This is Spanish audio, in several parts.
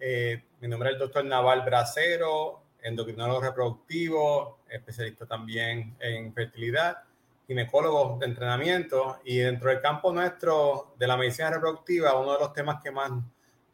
Eh, mi nombre es el doctor Naval Bracero, endocrinólogo reproductivo, especialista también en fertilidad ginecólogos de entrenamiento y dentro del campo nuestro de la medicina reproductiva, uno de los temas que más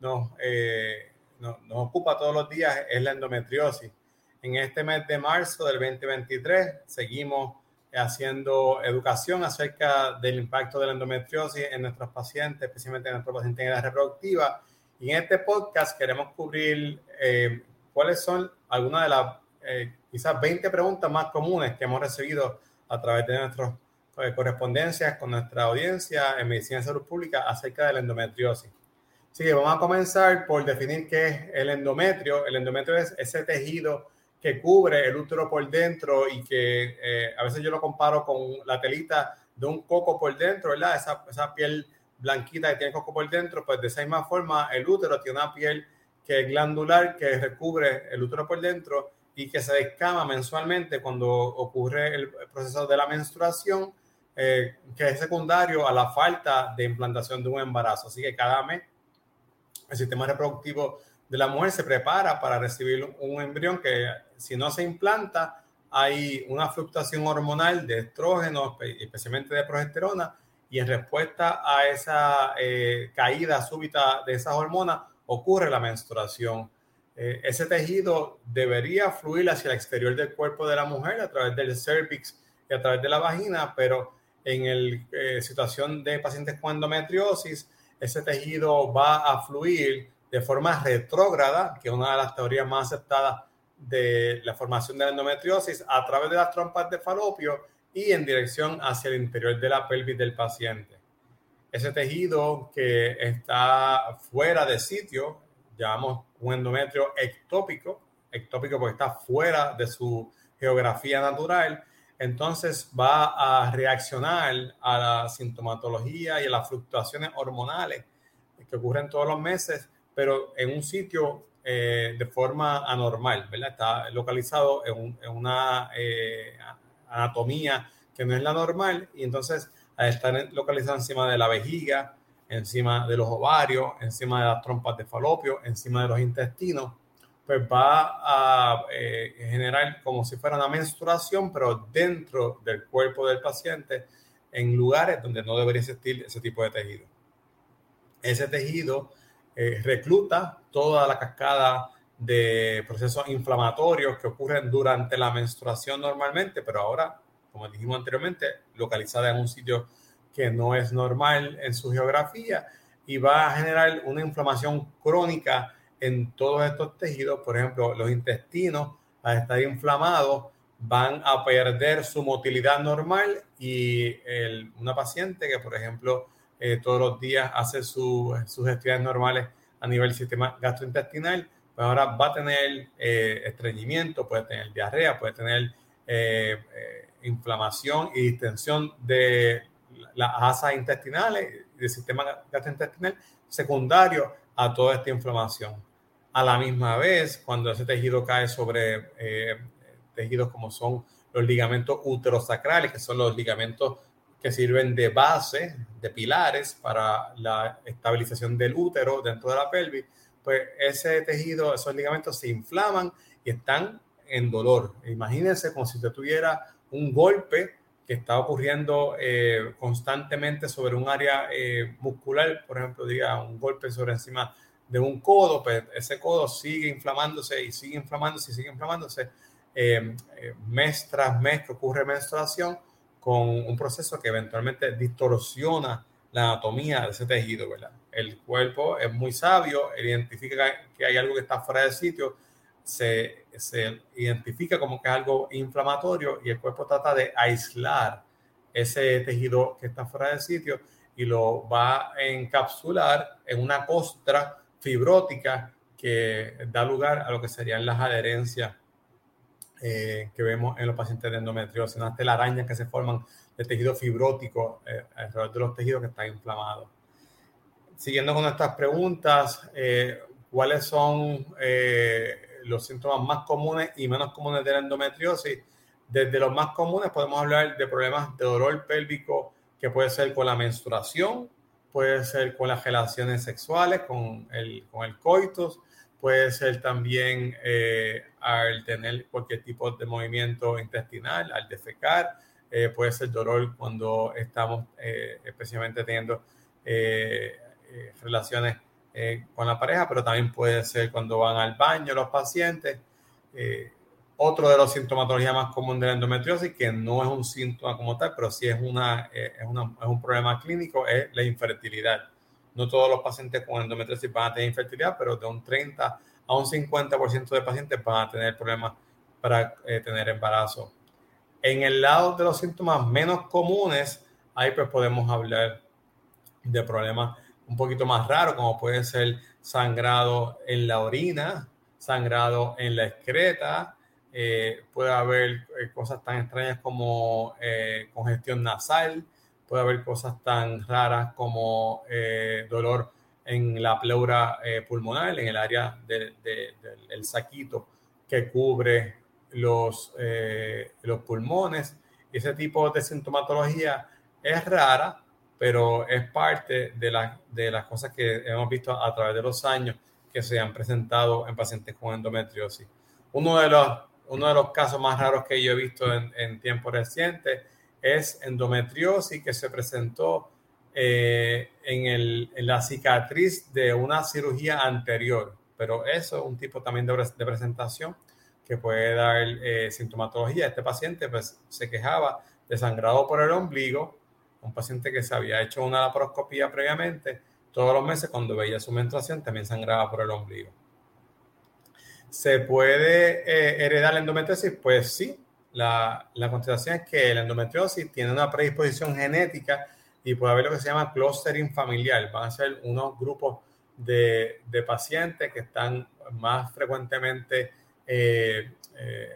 nos, eh, nos, ocupa todos los días es la endometriosis. En este mes de marzo del 2023 seguimos haciendo educación acerca del impacto de la endometriosis en nuestros pacientes, especialmente en nuestros pacientes en edad reproductiva. Y en este podcast queremos cubrir eh, cuáles son algunas de las eh, quizás 20 preguntas más comunes que hemos recibido a través de nuestras eh, correspondencias con nuestra audiencia en Medicina de Salud Pública acerca de la endometriosis. Así que vamos a comenzar por definir qué es el endometrio. El endometrio es ese tejido que cubre el útero por dentro y que eh, a veces yo lo comparo con la telita de un coco por dentro, ¿verdad? Esa, esa piel blanquita que tiene coco por dentro, pues de esa misma forma el útero tiene una piel que es glandular que recubre el útero por dentro y que se descama mensualmente cuando ocurre el proceso de la menstruación, eh, que es secundario a la falta de implantación de un embarazo. Así que cada mes el sistema reproductivo de la mujer se prepara para recibir un embrión que si no se implanta, hay una fluctuación hormonal de estrógenos, especialmente de progesterona, y en respuesta a esa eh, caída súbita de esas hormonas ocurre la menstruación. Eh, ese tejido debería fluir hacia el exterior del cuerpo de la mujer a través del cervix y a través de la vagina, pero en la eh, situación de pacientes con endometriosis, ese tejido va a fluir de forma retrógrada, que es una de las teorías más aceptadas de la formación de la endometriosis, a través de las trompas de falopio y en dirección hacia el interior de la pelvis del paciente. Ese tejido que está fuera de sitio, llamamos un endometrio ectópico, ectópico porque está fuera de su geografía natural, entonces va a reaccionar a la sintomatología y a las fluctuaciones hormonales que ocurren todos los meses, pero en un sitio eh, de forma anormal, ¿verdad? Está localizado en, una eh, anatomía que no es la normal y entonces al estar localizado encima de la vejiga, encima de los ovarios, encima de las trompas de falopio, encima de los intestinos, pues va a eh, generar como si fuera una menstruación, pero dentro del cuerpo del paciente, en lugares donde no debería existir ese tipo de tejido. Ese tejido eh, recluta toda la cascada de procesos inflamatorios que ocurren durante la menstruación normalmente, pero ahora, como dijimos anteriormente, localizada en un sitio que no es normal en su geografía y va a generar una inflamación crónica en todos estos tejidos. Por ejemplo, los intestinos, al estar inflamados, van a perder su motilidad normal y una paciente que, por ejemplo, eh, todos los días hace sus gestiones normales a nivel sistema gastrointestinal, pues ahora va a tener eh, estreñimiento, puede tener diarrea, puede tener eh, inflamación y distensión de las asas intestinales del sistema gastrointestinal secundario a toda esta inflamación. A la misma vez, cuando ese tejido cae sobre eh, tejidos como son los ligamentos uterosacrales, que son los ligamentos que sirven de base, de pilares para la estabilización del útero dentro de la pelvis, pues ese tejido, esos ligamentos se inflaman y están en dolor. Imagínense como si usted tuviera un golpe que está ocurriendo eh, constantemente sobre un área eh, muscular, por ejemplo, diga un golpe sobre encima de un codo, pues ese codo sigue inflamándose y sigue inflamándose y sigue inflamándose eh, mes tras mes que ocurre menstruación con un proceso que eventualmente distorsiona la anatomía de ese tejido, ¿verdad? El cuerpo es muy sabio, identifica que hay algo que está fuera de sitio, se, identifica como que es algo inflamatorio y el cuerpo trata de aislar ese tejido que está fuera de sitio y lo va a encapsular en una costra fibrótica que da lugar a lo que serían las adherencias eh, que vemos en los pacientes de endometriosis, unas telarañas que se forman de tejido fibrótico eh, alrededor de los tejidos que están inflamados. Siguiendo con estas preguntas, eh, ¿cuáles son los síntomas más comunes y menos comunes de la endometriosis? Desde los más comunes podemos hablar de problemas de dolor pélvico que puede ser con la menstruación, puede ser con las relaciones sexuales, con el, con el coitus, puede ser también eh, al tener cualquier tipo de movimiento intestinal, al defecar, eh, puede ser dolor cuando estamos eh, especialmente teniendo relaciones con la pareja, pero también puede ser cuando van al baño los pacientes. otro de los sintomatologías más comunes de la endometriosis, que no es un síntoma como tal, pero sí es, una, es, es un problema clínico, es la infertilidad no todos los pacientes con endometriosis van a tener infertilidad, pero de un 30 a un 50% de pacientes van a tener problemas para eh, tener embarazo. En el lado de los síntomas menos comunes, ahí pues podemos hablar de problemas un poquito más raros, como puede ser sangrado en la orina, sangrado en la excreta, eh, puede haber eh, cosas tan extrañas como congestión nasal, puede haber cosas tan raras como eh, dolor en la pleura eh, pulmonar, en el área del saquito que cubre los, eh, los pulmones. Ese tipo de sintomatología es rara, pero es parte de, de las cosas que hemos visto a través de los años que se han presentado en pacientes con endometriosis. Uno de los, uno de los casos más raros que yo he visto en, en tiempo reciente es endometriosis que se presentó eh, en, la cicatriz de una cirugía anterior, pero eso es un tipo también de, presentación que puede dar eh, sintomatología. Este paciente pues, se quejaba de sangrado por el ombligo, un paciente que se había hecho una laparoscopía previamente, todos los meses cuando veía su menstruación también sangraba por el ombligo. ¿Se puede eh, heredar la endometriosis? Pues sí, la, la contestación es que la endometriosis tiene una predisposición genética y puede haber lo que se llama clustering familiar. Van a ser unos grupos de, de pacientes que están más frecuentemente eh, eh,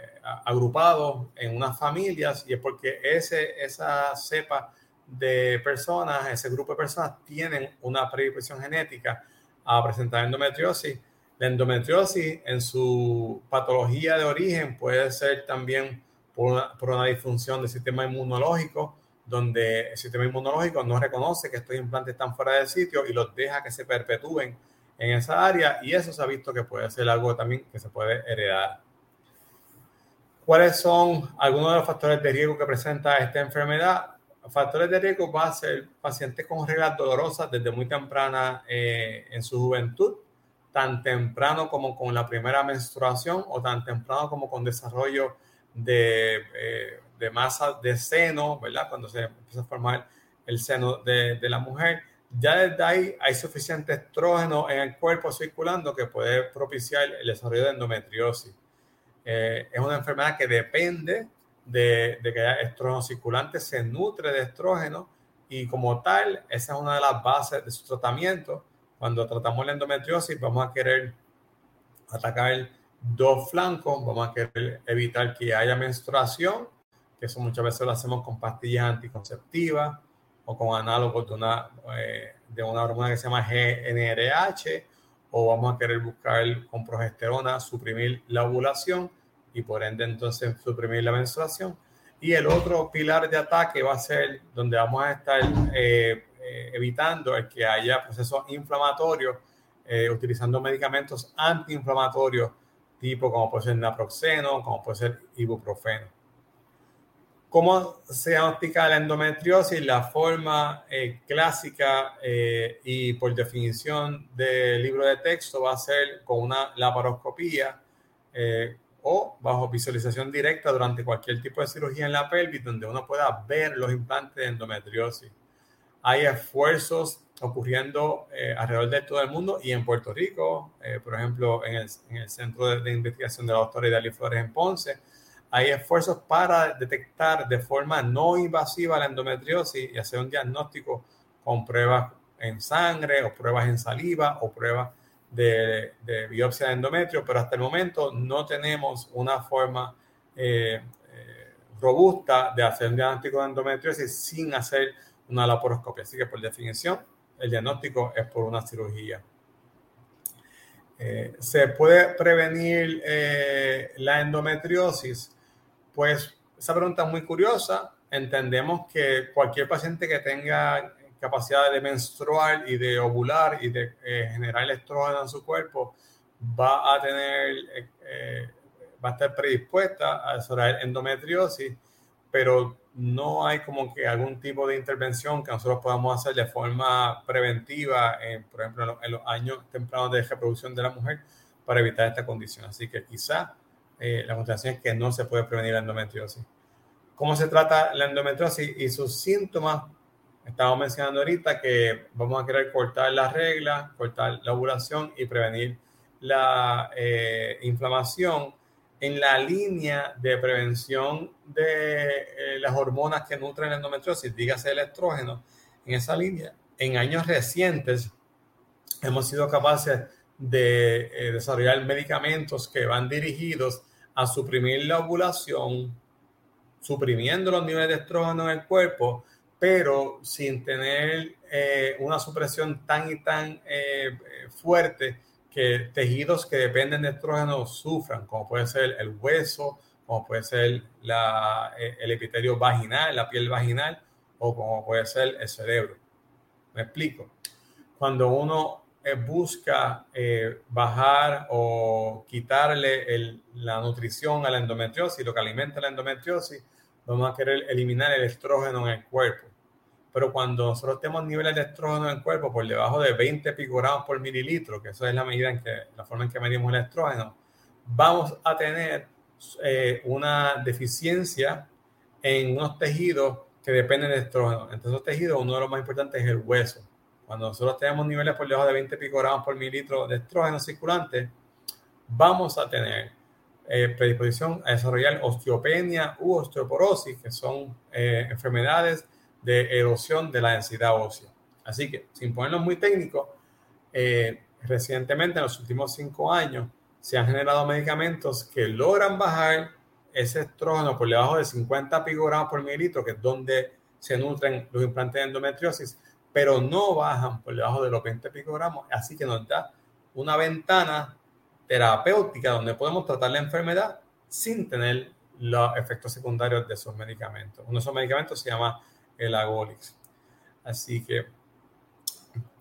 agrupados en unas familias y es porque ese, esa cepa de personas, ese grupo de personas tienen una predisposición genética a presentar endometriosis. La endometriosis en su patología de origen puede ser también por una, disfunción del sistema inmunológico, donde el sistema inmunológico no reconoce que estos implantes están fuera del sitio y los deja que se perpetúen en esa área y eso se ha visto que puede ser algo también que se puede heredar. ¿Cuáles son algunos de los factores de riesgo que presenta esta enfermedad? Factores de riesgo va a ser pacientes con reglas dolorosas desde muy temprana eh, en su juventud, tan temprano como con la primera menstruación o tan temprano como con desarrollo de, eh, de masa de seno, ¿verdad? Cuando se empieza a formar el seno de, de, la mujer. Ya desde ahí hay suficiente estrógeno en el cuerpo circulando que puede propiciar el desarrollo de endometriosis. Eh, es una enfermedad que depende de, de, que haya estrógeno circulante, se nutre de estrógeno y como tal, esa es una de las bases de su tratamiento. Cuando tratamos la endometriosis, vamos a querer atacar dos flancos, vamos a querer evitar que haya menstruación, que eso muchas veces lo hacemos con pastillas anticonceptivas o con análogos de una, eh, de una hormona que se llama GNRH, o vamos a querer buscar con progesterona suprimir la ovulación y por ende entonces suprimir la menstruación. Y el otro pilar de ataque va a ser donde vamos a estar eh, eh, evitando el que haya procesos inflamatorios utilizando medicamentos antiinflamatorios tipo como puede ser naproxeno, como puede ser ibuprofeno. ¿Cómo se diagnostica la endometriosis? La forma eh, clásica eh, y por definición del libro de texto va a ser con una laparoscopía eh, o bajo visualización directa durante cualquier tipo de cirugía en la pelvis donde uno pueda ver los implantes de endometriosis. Hay esfuerzos ocurriendo eh, alrededor de todo el mundo y en Puerto Rico, eh, por ejemplo, en el, en el Centro de, Investigación de la doctora Flores en Ponce, hay esfuerzos para detectar de forma no invasiva la endometriosis y hacer un diagnóstico con pruebas en sangre o pruebas en saliva o pruebas de, biopsia de endometrio, pero hasta el momento no tenemos una forma eh, eh, robusta de hacer un diagnóstico de endometriosis sin hacer una laparoscopia. Así que por definición, el diagnóstico es por una cirugía. Eh, ¿Se puede prevenir la endometriosis? Pues esa pregunta es muy curiosa. Entendemos que cualquier paciente que tenga capacidad de menstruar y de ovular y de eh, generar estrógeno en su cuerpo, va a tener, eh, eh, va a estar predispuesta a desarrollar endometriosis, pero no hay como que algún tipo de intervención que nosotros podamos hacer de forma preventiva, por ejemplo, en los, años tempranos de reproducción de la mujer, para evitar esta condición. Así que quizá la contestación es que no se puede prevenir la endometriosis. ¿Cómo se trata la endometriosis y sus síntomas? Estamos mencionando ahorita que vamos a querer cortar las reglas, cortar la ovulación y prevenir la eh, inflamación en la línea de prevención de eh, las hormonas que nutren la endometriosis, dígase el estrógeno. En esa línea, en años recientes, hemos sido capaces de eh, desarrollar medicamentos que van dirigidos a suprimir la ovulación, suprimiendo los niveles de estrógeno en el cuerpo, pero sin tener eh, una supresión tan y tan eh, fuerte que tejidos que dependen de estrógeno sufran, como puede ser el hueso, como puede ser eh, el epitelio vaginal, la piel vaginal, o como puede ser el cerebro. Me explico. Cuando uno busca bajar o quitarle la nutrición a la endometriosis, lo que alimenta la endometriosis, vamos a querer eliminar el estrógeno en el cuerpo pero cuando nosotros tenemos niveles de estrógeno en el cuerpo por debajo de 20 picogramos por mililitro, que eso es la medida en que, la forma en que medimos el estrógeno, vamos a tener eh, una deficiencia en unos tejidos que dependen de estrógeno. Entre esos tejidos, uno de los más importantes es el hueso. Cuando nosotros tenemos niveles por debajo de 20 picogramos por mililitro de estrógeno circulante, vamos a tener eh, predisposición a desarrollar osteopenia u osteoporosis, que son eh, enfermedades de erosión de la densidad ósea. Así que, sin ponernos muy técnicos, eh, recientemente, en los últimos cinco años, se han generado medicamentos que logran bajar ese estrógeno por debajo de 50 picogramos por mililitro, que es donde se nutren los implantes de endometriosis, pero no bajan por debajo de los 20 picogramos, así que nos da una ventana terapéutica donde podemos tratar la enfermedad sin tener los efectos secundarios de esos medicamentos. Uno de esos medicamentos se llama el Agolix. Así que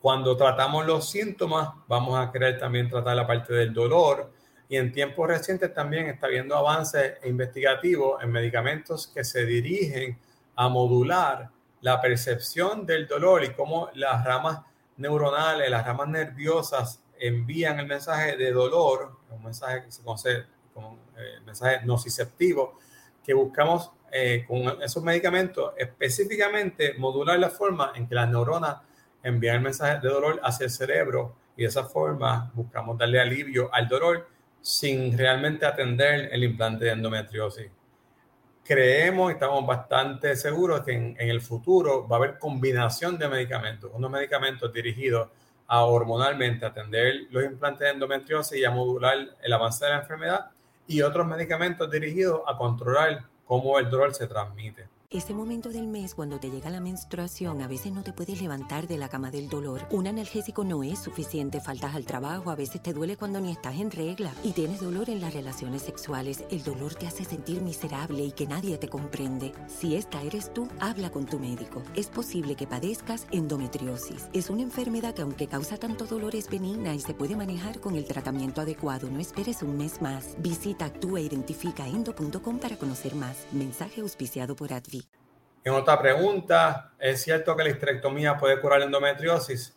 cuando tratamos los síntomas, vamos a querer también tratar la parte del dolor. Y en tiempos recientes también está habiendo avances investigativos en medicamentos que se dirigen a modular la percepción del dolor y cómo las ramas neuronales, las ramas nerviosas envían el mensaje de dolor, un mensaje que se conoce como eh, mensaje nociceptivo, que buscamos eh, con esos medicamentos, específicamente modular la forma en que las neuronas envían el mensaje de dolor hacia el cerebro y de esa forma buscamos darle alivio al dolor sin realmente atender el implante de endometriosis. Creemos, estamos bastante seguros que en, en el futuro va a haber combinación de medicamentos, unos medicamentos dirigidos a hormonalmente atender los implantes de endometriosis y a modular el avance de la enfermedad y otros medicamentos dirigidos a controlar cómo el dolor se transmite. Este momento del mes, cuando te llega la menstruación, a veces no te puedes levantar de la cama del dolor. Un analgésico no es suficiente, faltas al trabajo, a veces te duele cuando ni estás en regla y tienes dolor en las relaciones sexuales. El dolor te hace sentir miserable y que nadie te comprende. Si esta eres tú, habla con tu médico. Es posible que padezcas endometriosis. Es una enfermedad que aunque causa tanto dolor es benigna y se puede manejar con el tratamiento adecuado. No esperes un mes más. Visita actúaidentificaendo.com para conocer más. Mensaje auspiciado por Advi. En otra pregunta, ¿es cierto que la histerectomía puede curar la endometriosis?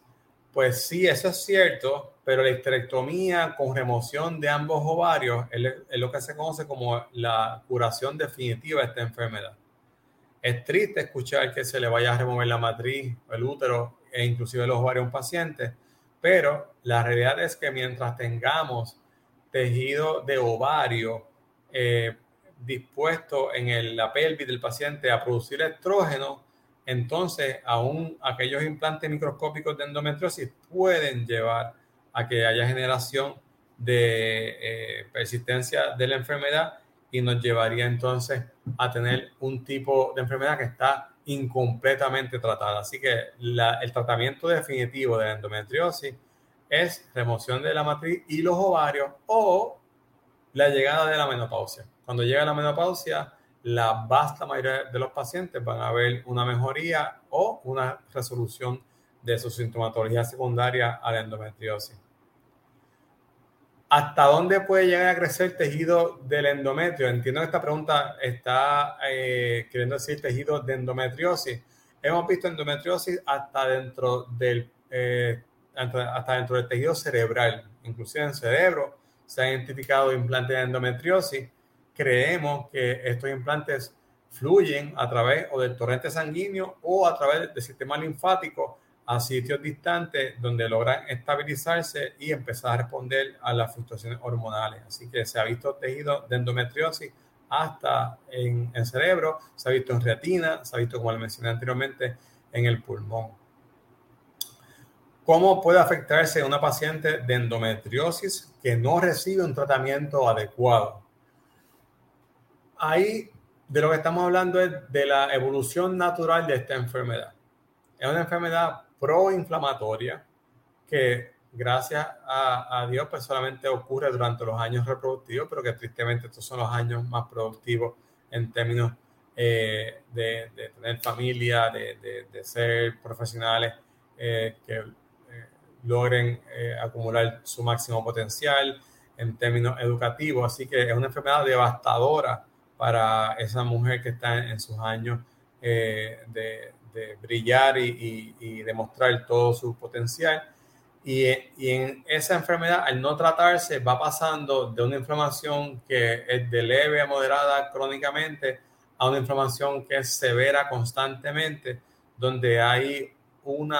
Pues sí, eso es cierto, pero la histerectomía con remoción de ambos ovarios es lo que se conoce como la curación definitiva de esta enfermedad. Es triste escuchar que se le vaya a remover la matriz, el útero e inclusive los ovarios a un paciente, pero la realidad es que mientras tengamos tejido de ovario eh, dispuesto en la pelvis del paciente a producir estrógeno, entonces aún aquellos implantes microscópicos de endometriosis pueden llevar a que haya generación de eh, persistencia de la enfermedad y nos llevaría entonces a tener un tipo de enfermedad que está incompletamente tratada. Así que el tratamiento definitivo de la endometriosis es remoción de la matriz y los ovarios o la llegada de la menopausia. Cuando llega la menopausia, la vasta mayoría de los pacientes van a ver una mejoría o una resolución de su sintomatología secundaria a la endometriosis. ¿Hasta dónde puede llegar a crecer el tejido del endometrio? Entiendo que esta pregunta está eh, queriendo decir tejido de endometriosis. Hemos visto endometriosis hasta dentro del, eh, hasta dentro del tejido cerebral, inclusive en el cerebro. Se han identificado implantes de endometriosis. Creemos que estos implantes fluyen a través o del torrente sanguíneo o a través del sistema linfático a sitios distantes donde logran estabilizarse y empezar a responder a las fluctuaciones hormonales. Así que se ha visto tejido de endometriosis hasta en el cerebro, se ha visto en retina, se ha visto, como le mencioné anteriormente, en el pulmón. ¿Cómo puede afectarse una paciente de endometriosis que no recibe un tratamiento adecuado? Ahí de lo que estamos hablando es de la evolución natural de esta enfermedad. Es una enfermedad proinflamatoria que gracias a, Dios pues solamente ocurre durante los años reproductivos, pero que tristemente estos son los años más productivos en términos eh, de, tener familia, de, ser profesionales eh, que eh, logren acumular su máximo potencial en términos educativos. Así que es una enfermedad devastadora para esa mujer que está en sus años de, de brillar y, demostrar todo su potencial. Y, en esa enfermedad, al no tratarse, va pasando de una inflamación que es de leve a moderada crónicamente a una inflamación que es severa constantemente, donde hay un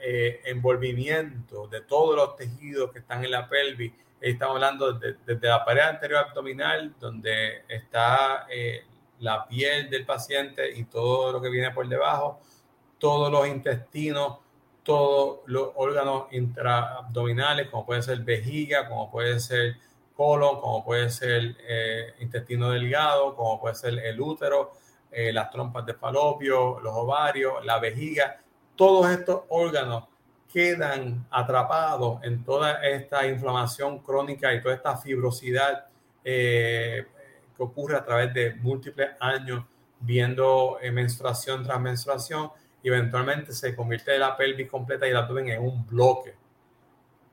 eh, envolvimiento de todos los tejidos que están en la pelvis. Estamos hablando desde la pared anterior abdominal, donde está eh, la piel del paciente y todo lo que viene por debajo, todos los intestinos, todos los órganos intraabdominales, como puede ser vejiga, como puede ser colon, como puede ser eh, intestino delgado, como puede ser el útero, eh, las trompas de falopio, los ovarios, la vejiga, todos estos órganos quedan atrapados en toda esta inflamación crónica y toda esta fibrosidad eh, que ocurre a través de múltiples años viendo menstruación tras menstruación y eventualmente se convierte la pelvis completa y el abdomen en un bloque.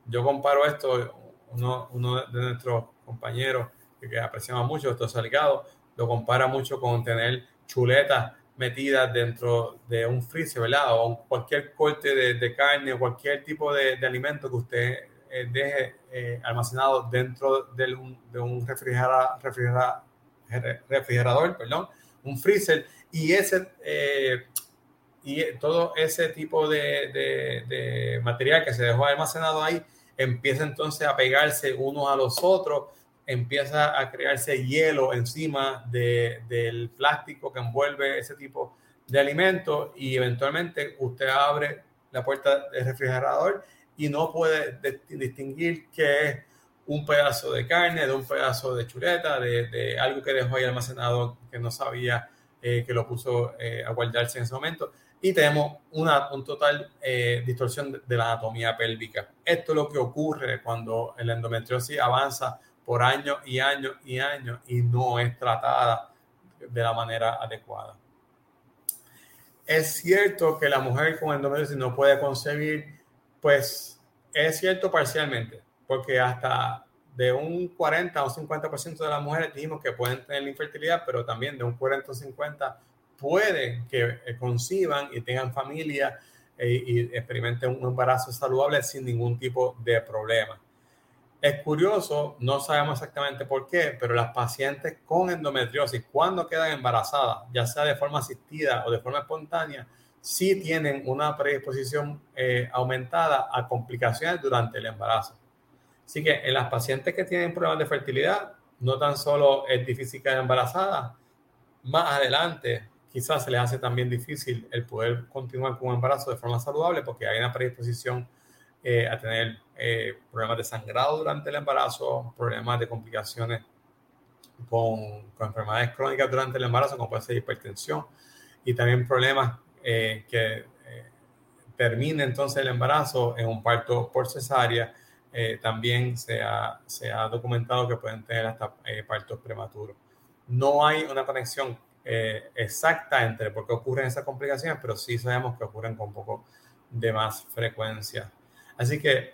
Yo comparo esto, uno, uno de nuestros compañeros que, apreciamos mucho, esto Salgado, lo compara mucho con tener chuletas metidas dentro de un freezer, ¿verdad? O cualquier corte de, carne o cualquier tipo de, alimento que usted eh, deje eh, almacenado dentro de un, de refrigerador, un freezer, y ese eh, y todo ese tipo de, material que se dejó almacenado ahí empieza entonces a pegarse unos a los otros, empieza a crearse hielo encima del plástico que envuelve ese tipo de alimentos y eventualmente usted abre la puerta del refrigerador y no puede distinguir qué es un pedazo de carne, de un pedazo de chuleta, de, algo que dejó ahí almacenado que no sabía eh, que lo puso eh, a guardarse en ese momento y tenemos una un total eh, distorsión de, la anatomía pélvica. Esto es lo que ocurre cuando la endometriosis avanza por años y años y años y no es tratada de la manera adecuada. Es cierto que la mujer con endometriosis no puede concebir, pues es cierto parcialmente, porque hasta de un 40 o 50% de las mujeres dijimos que pueden tener infertilidad, pero también de un 40 o 50 pueden que conciban y tengan familia eh, y experimenten un embarazo saludable sin ningún tipo de problema. Es curioso, no sabemos exactamente por qué, pero las pacientes con endometriosis, cuando quedan embarazadas, ya sea de forma asistida o de forma espontánea, sí tienen una predisposición eh, aumentada a complicaciones durante el embarazo. Así que en las pacientes que tienen problemas de fertilidad, no tan solo es difícil quedar embarazada, más adelante quizás se les hace también difícil el poder continuar con un embarazo de forma saludable porque hay una predisposición a tener problemas de sangrado durante el embarazo, problemas de complicaciones con, enfermedades crónicas durante el embarazo, como puede ser hipertensión, y también problemas que termine entonces el embarazo en un parto por cesárea, eh, también se ha, documentado que pueden tener hasta eh, partos prematuros. No hay una conexión eh, exacta entre por qué ocurren esas complicaciones, pero sí sabemos que ocurren con un poco de más frecuencia. Así que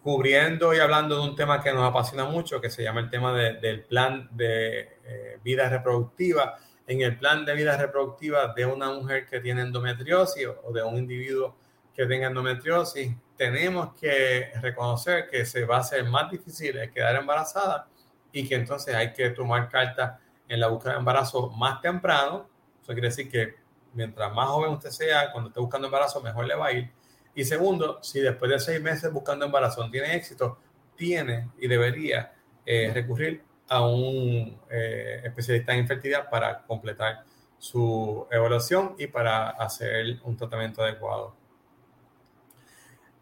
cubriendo y hablando de un tema que nos apasiona mucho, que se llama el tema del plan de vida reproductiva, en el plan de vida reproductiva de una mujer que tiene endometriosis o de un individuo que tenga endometriosis, tenemos que reconocer que se va a hacer más difícil quedar embarazada y que entonces hay que tomar cartas en la búsqueda de embarazo más temprano. Eso quiere decir que mientras más joven usted sea, cuando esté buscando embarazo, mejor le va a ir. Y segundo, si después de seis meses buscando embarazo tiene éxito, tiene y debería eh, recurrir a un eh, especialista en infertilidad para completar su evaluación y para hacer un tratamiento adecuado.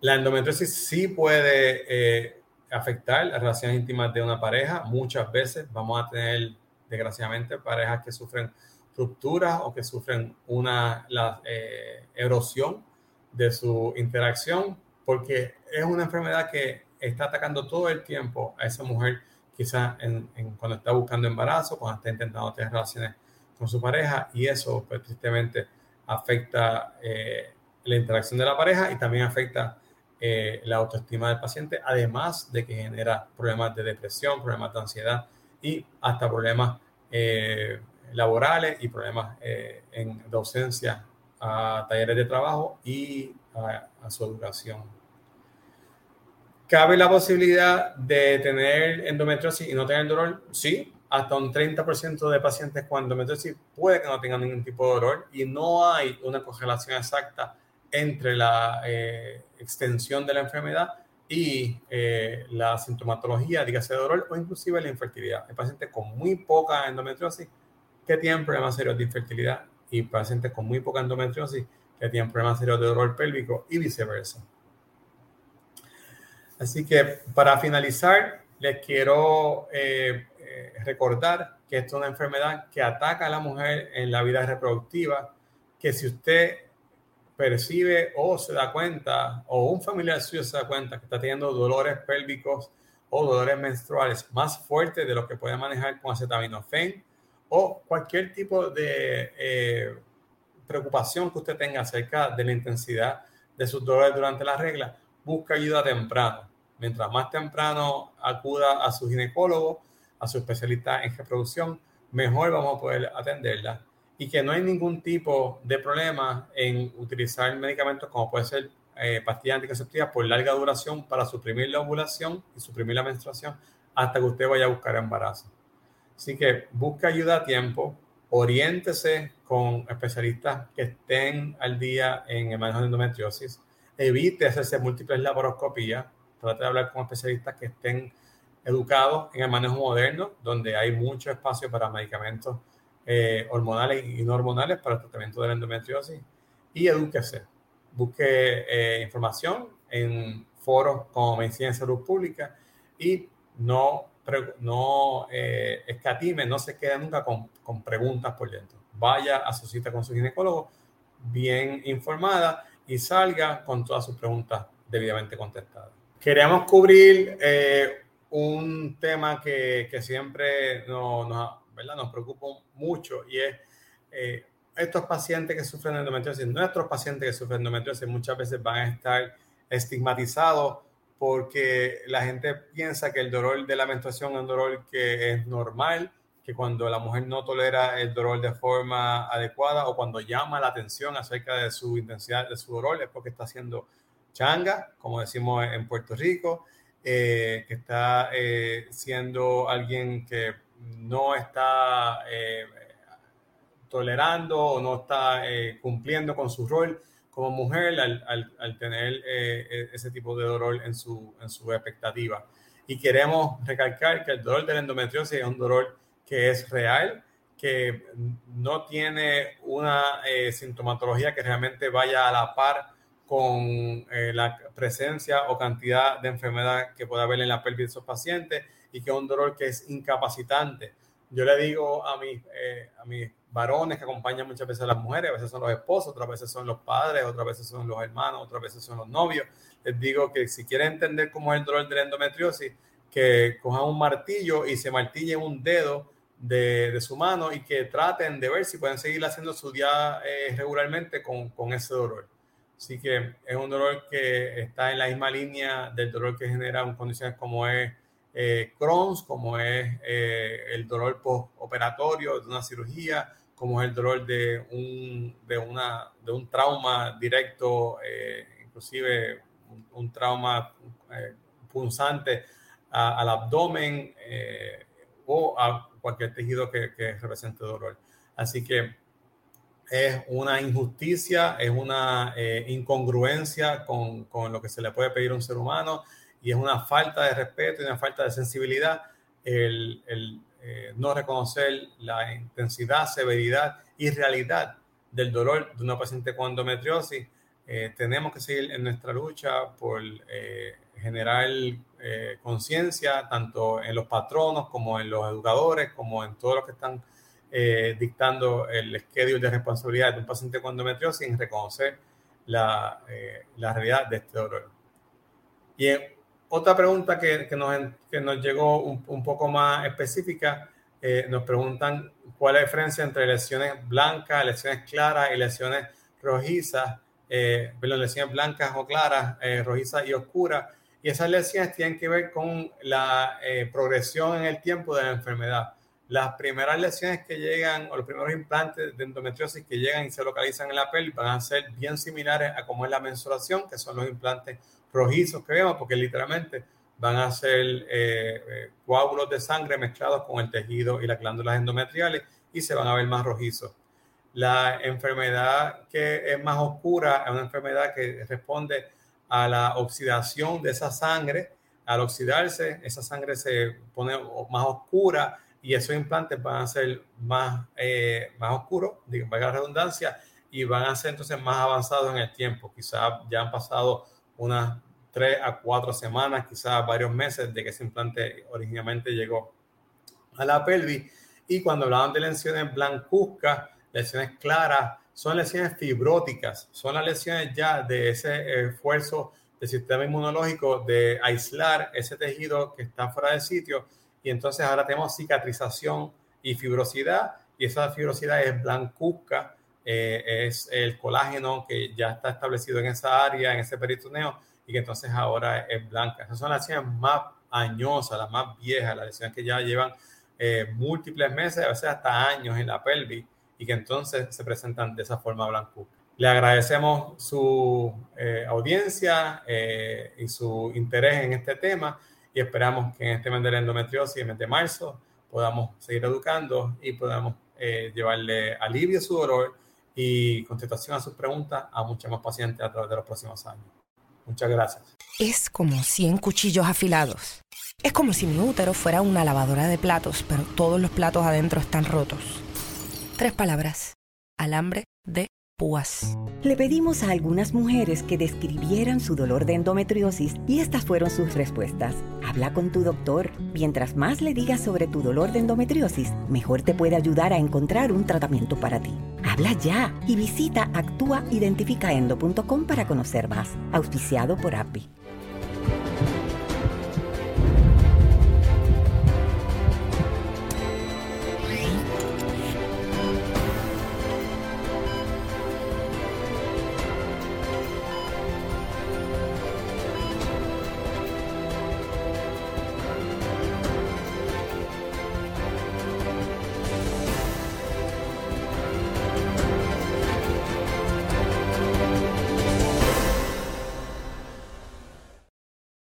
La endometriosis sí puede eh, afectar las relaciones íntimas de una pareja. Muchas veces vamos a tener, desgraciadamente, parejas que sufren rupturas o que sufren una erosión de su interacción porque es una enfermedad que está atacando todo el tiempo a esa mujer quizás en, cuando está buscando embarazo, cuando está intentando tener relaciones con su pareja y eso pues, tristemente afecta eh, la interacción de la pareja y también afecta eh, la autoestima del paciente, además de que genera problemas de depresión, problemas de ansiedad y hasta problemas eh, laborales y problemas en, de ausencia a talleres de trabajo y a su educación. ¿Cabe la posibilidad de tener endometriosis y no tener dolor? Sí, hasta un 30% de pacientes con endometriosis puede que no tengan ningún tipo de dolor y no hay una correlación exacta entre la eh, extensión de la enfermedad y eh, la sintomatología, dígase de dolor o inclusive la infertilidad. Hay pacientes con muy poca endometriosis que tienen problemas serios de infertilidad y pacientes con muy poca endometriosis que tienen problemas serios de dolor pélvico y viceversa. Así que para finalizar, les quiero eh, eh, recordar que esto es una enfermedad que ataca a la mujer en la vida reproductiva, que si usted percibe o se da cuenta, o un familiar suyo se da cuenta que está teniendo dolores pélvicos o dolores menstruales más fuertes de lo que puede manejar con acetaminofén o cualquier tipo de eh, preocupación que usted tenga acerca de la intensidad de sus dolores durante la regla, busca ayuda temprano mientras más temprano acuda a su ginecólogo, a su especialista en reproducción, mejor vamos a poder atenderla y que no hay ningún tipo de problema en utilizar medicamentos como puede ser eh, pastillas anticonceptivas por larga duración para suprimir la ovulación y suprimir la menstruación hasta que usted vaya a buscar embarazo. Así que busque ayuda a tiempo, oriéntese con especialistas que estén al día en el manejo de endometriosis, evite hacerse múltiples laparoscopías, trate de hablar con especialistas que estén educados en el manejo moderno, donde hay mucho espacio para medicamentos eh, hormonales y no hormonales para el tratamiento de la endometriosis y edúquese. Busque eh, información en foros como Medicina de Salud Pública y no, no eh, escatime, no se quede nunca con, con preguntas por dentro. Vaya a su cita con su ginecólogo bien informada y salga con todas sus preguntas debidamente contestadas. Queríamos cubrir eh, un tema que, que siempre nos, ¿verdad? nos preocupa mucho y es eh, estos pacientes que sufren endometriosis, nuestros pacientes que sufren endometriosis muchas veces van a estar estigmatizados porque la gente piensa que el dolor de la menstruación es un dolor que es normal, que cuando la mujer no tolera el dolor de forma adecuada o cuando llama la atención acerca de su intensidad de su dolor es porque está haciendo changa, como decimos en Puerto Rico, eh, que está eh, siendo alguien que no está eh, tolerando o no está cumpliendo con su rol como mujer al, tener ese tipo de dolor en su, en su expectativa. Y queremos recalcar que el dolor de la endometriosis es un dolor que es real, que no tiene una sintomatología que realmente vaya a la par con eh, la presencia o cantidad de enfermedad que puede haber en la pelvis de esos pacientes y que es un dolor que es incapacitante. Yo le digo a mis, eh, a mis varones que acompañan muchas veces a las mujeres, a veces son los esposos, otras veces son los padres, otras veces son los hermanos, otras veces son los novios. Les digo que si quieren entender cómo es el dolor de la endometriosis, que cojan un martillo y se martillen un dedo de, de, su mano y que traten de ver si pueden seguir haciendo su día eh, regularmente con, con, ese dolor. Así que es un dolor que está en la misma línea del dolor que genera condiciones como es eh, Crohn's, como es eh, el dolor postoperatorio de una cirugía, como es el dolor de un, de una, de un trauma directo, eh, inclusive un, un trauma eh, punzante a, al abdomen eh, o a cualquier tejido que, que, represente dolor. Así que es una injusticia, es una eh, incongruencia con, con, lo que se le puede pedir a un ser humano y es una falta de respeto y una falta de sensibilidad el, el eh, no reconocer la intensidad, severidad y realidad del dolor de una paciente con endometriosis. Eh, tenemos que seguir en nuestra lucha por eh, generar eh, conciencia tanto en los patronos como en los educadores, como en todos los que están eh, dictando el schedule de responsabilidad de un paciente con endometriosis en reconocer la, eh, la realidad de este dolor. Y otra pregunta que, que, nos, que nos, llegó un, un, poco más específica, eh, nos preguntan cuál es la diferencia entre lesiones blancas, lesiones claras y lesiones rojizas, eh, lesiones blancas o claras, eh, rojizas y oscuras. Y esas lesiones tienen que ver con la eh, progresión en el tiempo de la enfermedad. Las primeras lesiones que llegan, o los primeros implantes de endometriosis que llegan y se localizan en la pelvis, van a ser bien similares a cómo es la menstruación, que son los implantes rojizos que vemos, porque literalmente van a ser eh, eh, coágulos de sangre mezclados con el tejido y las glándulas endometriales y se van a ver más rojizos. La enfermedad que es más oscura es una enfermedad que responde a la oxidación de esa sangre. Al oxidarse, esa sangre se pone más oscura y esos implantes van a ser más, eh, más oscuros, digo, valga la redundancia, y van a ser entonces más avanzados en el tiempo. Quizás ya han pasado unas tres a cuatro semanas, quizás varios meses de que ese implante originalmente llegó a la pelvis. Y cuando hablaban de lesiones blancuzcas, lesiones claras, son lesiones fibróticas, son las lesiones ya de ese esfuerzo del sistema inmunológico de aislar ese tejido que está fuera de sitio. Y entonces ahora tenemos cicatrización y fibrosidad, y esa fibrosidad es blancuzca, eh, es el colágeno que ya está establecido en esa área, en ese peritoneo, y que entonces ahora es blanca. Esas son las lesiones más añosas, las más viejas, las lesiones que ya llevan eh, múltiples meses, a veces hasta años en la pelvis y que entonces se presentan de esa forma blancuzca. Le agradecemos su eh, audiencia eh, y su interés en este tema y esperamos que en este mes de la endometriosis, el mes de marzo, podamos seguir educando y podamos eh, llevarle alivio a su dolor y contestación a sus preguntas a muchos más pacientes a través de los próximos años. Muchas gracias. Es como 100 cuchillos afilados. Es como si mi útero fuera una lavadora de platos, pero todos los platos adentro están rotos. Tres palabras. Alambre de Le pedimos a algunas mujeres que describieran su dolor de endometriosis y estas fueron sus respuestas. Habla con tu doctor. Mientras más le digas sobre tu dolor de endometriosis, mejor te puede ayudar a encontrar un tratamiento para ti. Habla ya y visita actúaidentificaendo.com para conocer más. Auspiciado por API.